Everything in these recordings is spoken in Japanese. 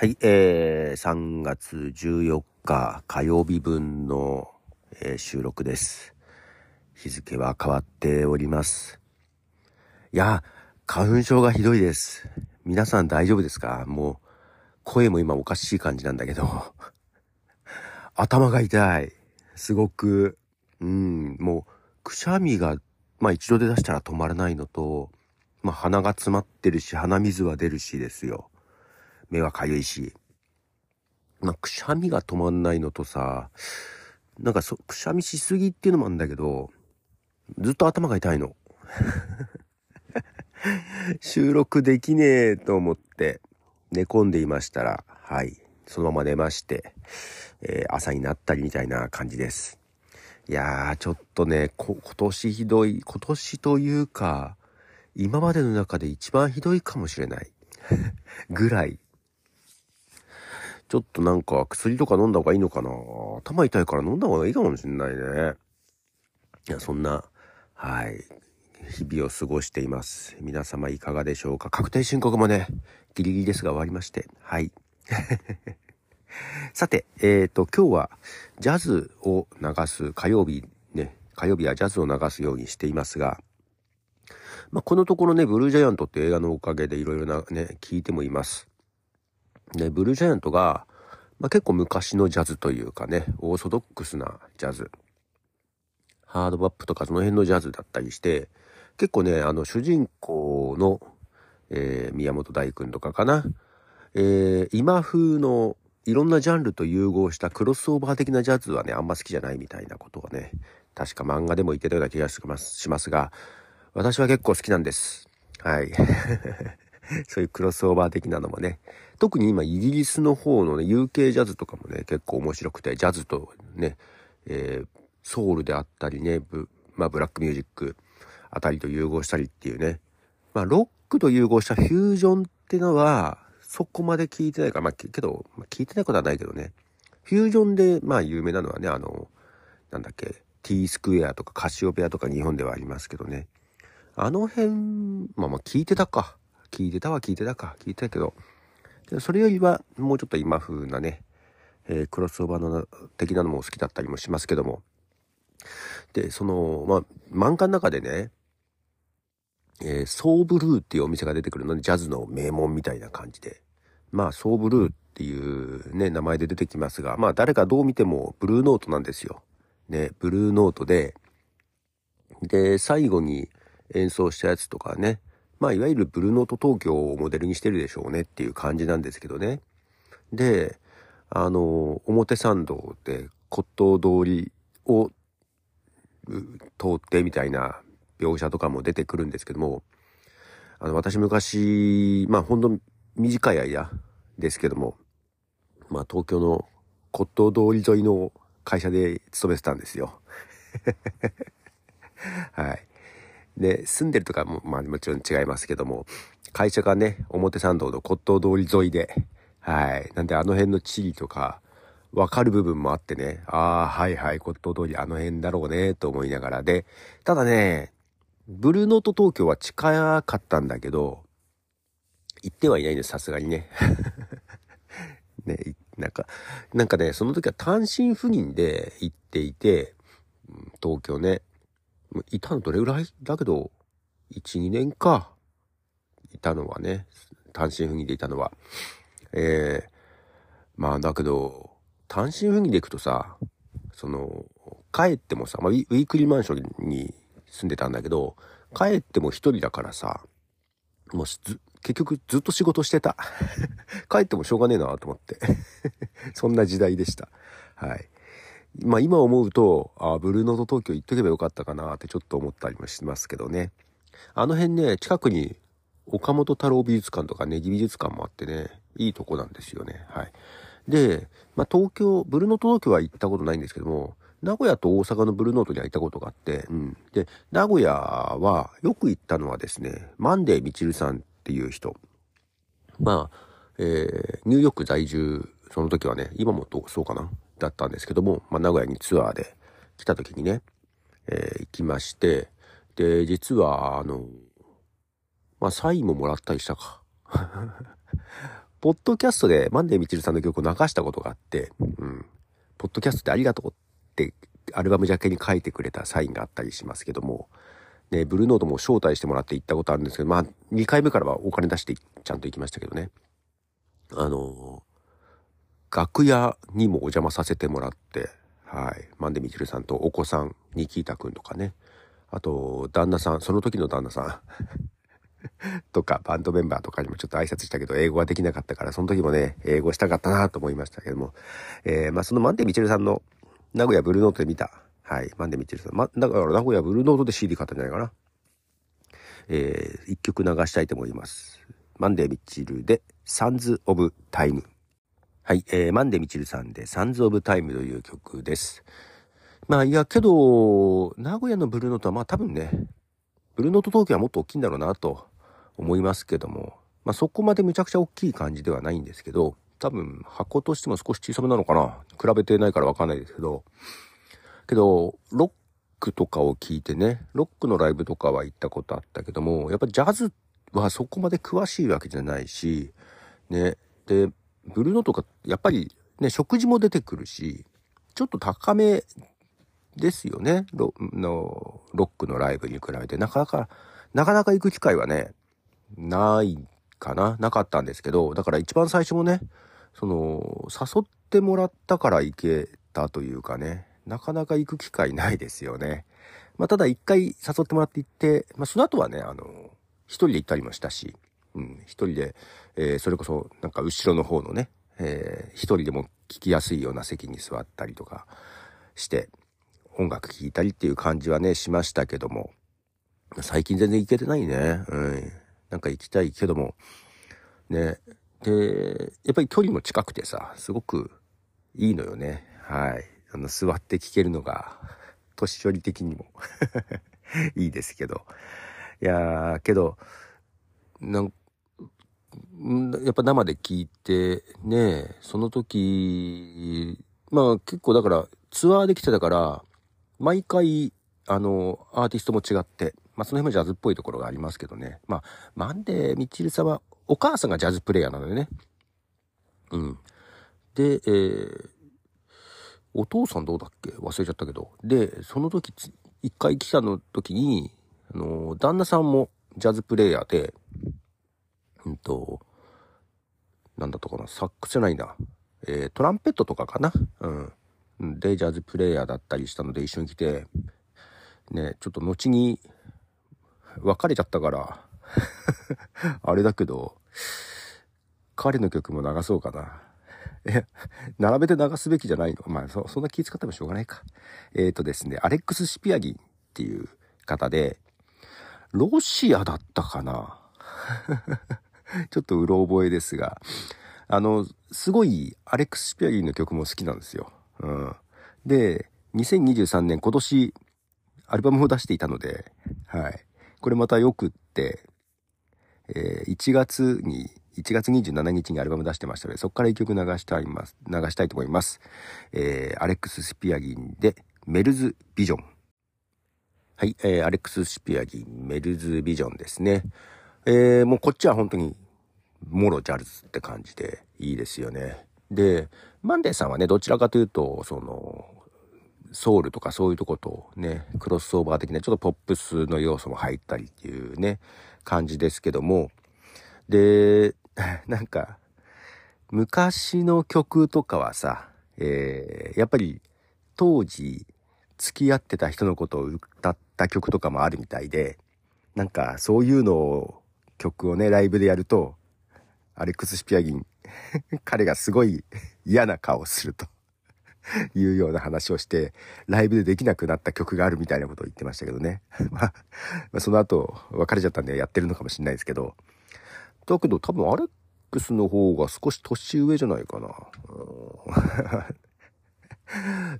はい、えー、3月14日火曜日分の、えー、収録です。日付は変わっております。いや、花粉症がひどいです。皆さん大丈夫ですか？もう、声も今おかしい感じなんだけど、頭が痛い。すごく、うん、もう、くしゃみが、まあ一度で出したら止まらないのと、まあ鼻が詰まってるし、鼻水は出るしですよ。目はかゆいし。まあ、くしゃみが止まんないのとさ、なんかそ、くしゃみしすぎっていうのもあるんだけど、ずっと頭が痛いの。収録できねえと思って寝込んでいましたら、はい、そのまま寝まして、えー、朝になったりみたいな感じです。いやー、ちょっとね、今年ひどい、今年というか、今までの中で一番ひどいかもしれない。ぐらいちょっとなんか薬とか飲んだ方がいいのかな頭痛いから飲んだ方がいいかもしんないね。いや、そんな、はい、日々を過ごしています。皆様いかがでしょうか確定申告もね、ギリギリですが終わりまして、はい。さて、えっ、ー、と、今日はジャズを流す火曜日ね、火曜日はジャズを流すようにしていますが、まあ、このところね、ブルージャイアントって映画のおかげでいろいろなね、聞いてもいます。で、ブルージャイアントが、まあ、結構昔のジャズというかね、オーソドックスなジャズ。ハードバップとかその辺のジャズだったりして、結構ね、あの、主人公の、えー、宮本大君とかかな。えー、今風のいろんなジャンルと融合したクロスオーバー的なジャズはね、あんま好きじゃないみたいなことはね、確か漫画でも言ってたような気がしますが、私は結構好きなんです。はい。そういうクロスオーバー的なのもね、特に今イギリスの方のね、UK ジャズとかもね、結構面白くて、ジャズとね、えー、ソウルであったりね、ブ,、まあ、ブラックミュージックあたりと融合したりっていうね、まあ、ロックと融合したフュージョンってのは、そこまで聞いてないから、まあ、けど、まあ、聞いてないことはないけどね、フュージョンで、まあ、有名なのはね、あの、なんだっけ、T スクエアとかカシオペアとか日本ではありますけどね。あの辺、まあまあ聞いてたか。聞いてたは聞いてたか。聞いてたけど、それよりはもうちょっと今風なね、えー、クロスオーバーの的なのも好きだったりもしますけども。で、その、まあ、漫画の中でね、えー、ソーブルーっていうお店が出てくるので、ジャズの名門みたいな感じで。まあ、ソーブルーっていうね、名前で出てきますが、まあ、誰かどう見てもブルーノートなんですよ。ね、ブルーノートで、で、最後に演奏したやつとかね、まあ、いわゆるブルーノート東京をモデルにしてるでしょうねっていう感じなんですけどね。で、あの、表参道で骨董通りを通ってみたいな描写とかも出てくるんですけども、あの、私昔、まあ、ほんと短い間ですけども、まあ、東京の骨董通り沿いの会社で勤めてたんですよ。はい。で、住んでるとかも、まあもちろん違いますけども、会社がね、表参道の骨董通り沿いで、はい。なんであの辺の地理とか、わかる部分もあってね、ああ、はいはい、骨董通りあの辺だろうね、と思いながらで、ただね、ブルーノート東京は近かったんだけど、行ってはいないんです、さすがにね。ね、なんか、なんかね、その時は単身赴任で行っていて、東京ね。いたのどれぐらいだけど、1、2年か。いたのはね、単身赴任でいたのは。えー、まあだけど、単身赴任で行くとさ、その、帰ってもさ、まあ、ウィークリーマンションに住んでたんだけど、帰っても一人だからさ、もう結局ずっと仕事してた。帰ってもしょうがねえなと思って そんな時代でした。はい。まあ今思うと、あブルーノート東京行っとけばよかったかなってちょっと思ったりもしますけどね。あの辺ね、近くに岡本太郎美術館とかネギ美術館もあってね、いいとこなんですよね。はい。で、まあ東京、ブルーノート東京は行ったことないんですけども、名古屋と大阪のブルーノートには行ったことがあって、うん。で、名古屋はよく行ったのはですね、マンデーみちるさんっていう人。まあ、えー、ニューヨーク在住、その時はね、今もそうかな。だったんですけども、まあ、名古屋にツアーで来た時にね、えー、行きまして、で、実は、あの、まあ、サインももらったりしたか。ポッドキャストでマンデーみちるさんの曲を流したことがあって、うん。ポッドキャストでありがとうってアルバムジャケに書いてくれたサインがあったりしますけども、ね、ブルーノートも招待してもらって行ったことあるんですけど、まあ、2回目からはお金出してちゃんと行きましたけどね。あの楽屋にもお邪魔させてもらって、はい。マンデミチルさんとお子さん、ニキータくんとかね。あと、旦那さん、その時の旦那さん とか、バンドメンバーとかにもちょっと挨拶したけど、英語はできなかったから、その時もね、英語したかったなと思いましたけども。えー、まあ、そのマンデミチルさんの名古屋ブルーノートで見た、はい、マンデミチルさん。ま、だから名古屋ブルーノートで CD 買ったんじゃないかな。えー、一曲流したいと思います。マンデミチルで、サンズ・オブ・タイム。はい、えー、マンデミチルさんで、サンズ・オブ・タイムという曲です。まあ、いや、けど、名古屋のブルーノートは、まあ多分ね、ブルーノート東京はもっと大きいんだろうなと思いますけども、まあそこまでむちゃくちゃ大きい感じではないんですけど、多分箱としても少し小さめなのかな比べてないからわかんないですけど、けど、ロックとかを聞いてね、ロックのライブとかは行ったことあったけども、やっぱジャズはそこまで詳しいわけじゃないし、ね、で、ブルーノートか、やっぱりね、食事も出てくるし、ちょっと高めですよね。ロのロックのライブに比べて、なかなか、なかなか行く機会はね、ないかな、なかったんですけど、だから一番最初もね、その、誘ってもらったから行けたというかね、なかなか行く機会ないですよね。まあ、ただ一回誘ってもらって行って、まあ、その後はね、あの、一人で行ったりもしたし、うん、一人で、えー、それこそ、なんか後ろの方のね、えー、一人でも聞きやすいような席に座ったりとかして、音楽聴いたりっていう感じはね、しましたけども、最近全然行けてないね。うん。なんか行きたいけども、ね。で、やっぱり距離も近くてさ、すごくいいのよね。はい。あの、座って聴けるのが、年寄り的にも いいですけど。いやー、けど、なんやっぱ生で聞いて、ね、その時、まあ結構だからツアーで来てたから、毎回、あの、アーティストも違って、まあその辺もジャズっぽいところがありますけどね。まあ、マンデー・ミッチルさんは、お母さんがジャズプレイヤーなのよね。うん。で、えー、お父さんどうだっけ？忘れちゃったけど。で、その時、一回来たの時に、あの、旦那さんもジャズプレイヤーで、うんと、なんだったかな、サックスじゃないな。えー、トランペットとかかな。うん。で、ジャズプレイヤーだったりしたので一緒に来て、ね、ちょっと後に別れちゃったから あれだけど、彼の曲も流そうかな。え、並べて流すべきじゃないの？まあそ、そんな気使ってもしょうがないか。えっ、ー、とですね、アレックス・シピアギンっていう方で、ロシアだったかな ちょっとうろ覚えですが、あの、すごいアレックス・シピアギンの曲も好きなんですよ。うん。で、2023年今年アルバムも出していたので、はい。これまたよくって、えー、1月に、1月27日にアルバム出してましたので、そこから一曲流したいます、流したいと思います。えー、アレックス・スピアギンで、メルズ・ビジョン。はい、えー、アレックス・スピアギン、メルズ・ビジョンですね。えー、もうこっちは本当に、モロジャルズって感じでいいですよね。で、マンデーさんはね、どちらかというと、その、ソウルとかそういうとことね、クロスオーバー的なちょっとポップスの要素も入ったりっていうね、感じですけども、で、なんか、昔の曲とかはさ、えー、やっぱり当時付き合ってた人のことを歌った曲とかもあるみたいで、なんかそういうのを曲をね、ライブでやると、アレックス・シピアギン彼がすごい嫌な顔をするというような話をして、ライブでできなくなった曲があるみたいなことを言ってましたけどね。まあ、その後、別れちゃったんでやってるのかもしれないですけど。だけど多分アレックスの方が少し年上じゃないかな。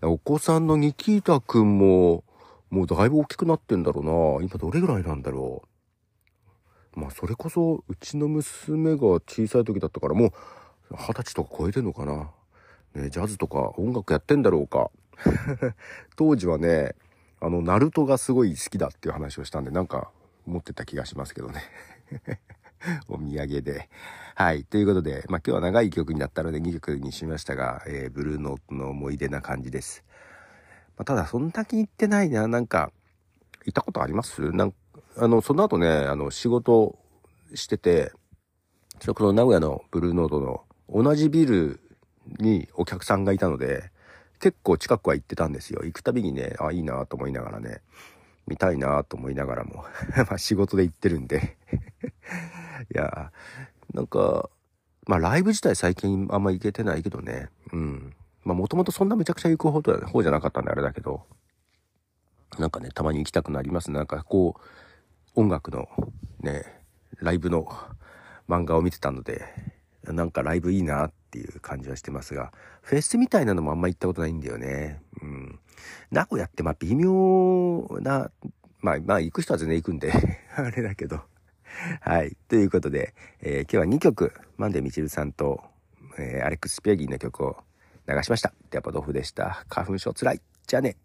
お子さんのニキータくんも、もうだいぶ大きくなってんだろうな。今どれぐらいなんだろう。まあそれこそうちの娘が小さい時だったからもう二十歳とか超えてんのかな。ね、ジャズとか音楽やってんだろうか。当時はね、あの、ナルトがすごい好きだっていう話をしたんで、なんか持ってた気がしますけどね。お土産で。はい。ということで、まあ今日は長い曲になったので2曲にしましたが、えー、ブルーノートの思い出な感じです。まあ、ただ、そんだけ行ってないな。なんか、行ったことあります？なんあの、その後ね、あの、仕事してて、それこの名古屋のブルーノートの同じビルにお客さんがいたので、結構近くは行ってたんですよ。行くたびにね、あ、いいなと思いながらね、見たいなと思いながらも まあ仕事で行ってるんで いや、なんか、まあライブ自体最近あんま行けてないけどね、うん。まあもともとそんなめちゃくちゃ行く方方じゃなかったんであれだけど、なんかね、たまに行きたくなりますなんかこう、音楽のね、ライブの漫画を見てたので、なんかライブいいなっていう感じはしてますが、フェスみたいなのもあんま行ったことないんだよね。うん。名古屋ってまあ微妙な、まあまあ行く人は全然行くんで あれだけど。はい。ということで、えー、今日は2曲、マンデーみちるさんと、えー、アレックス・ピアギーの曲を流しました。ヤポドフでした。花粉症つらい。じゃあね。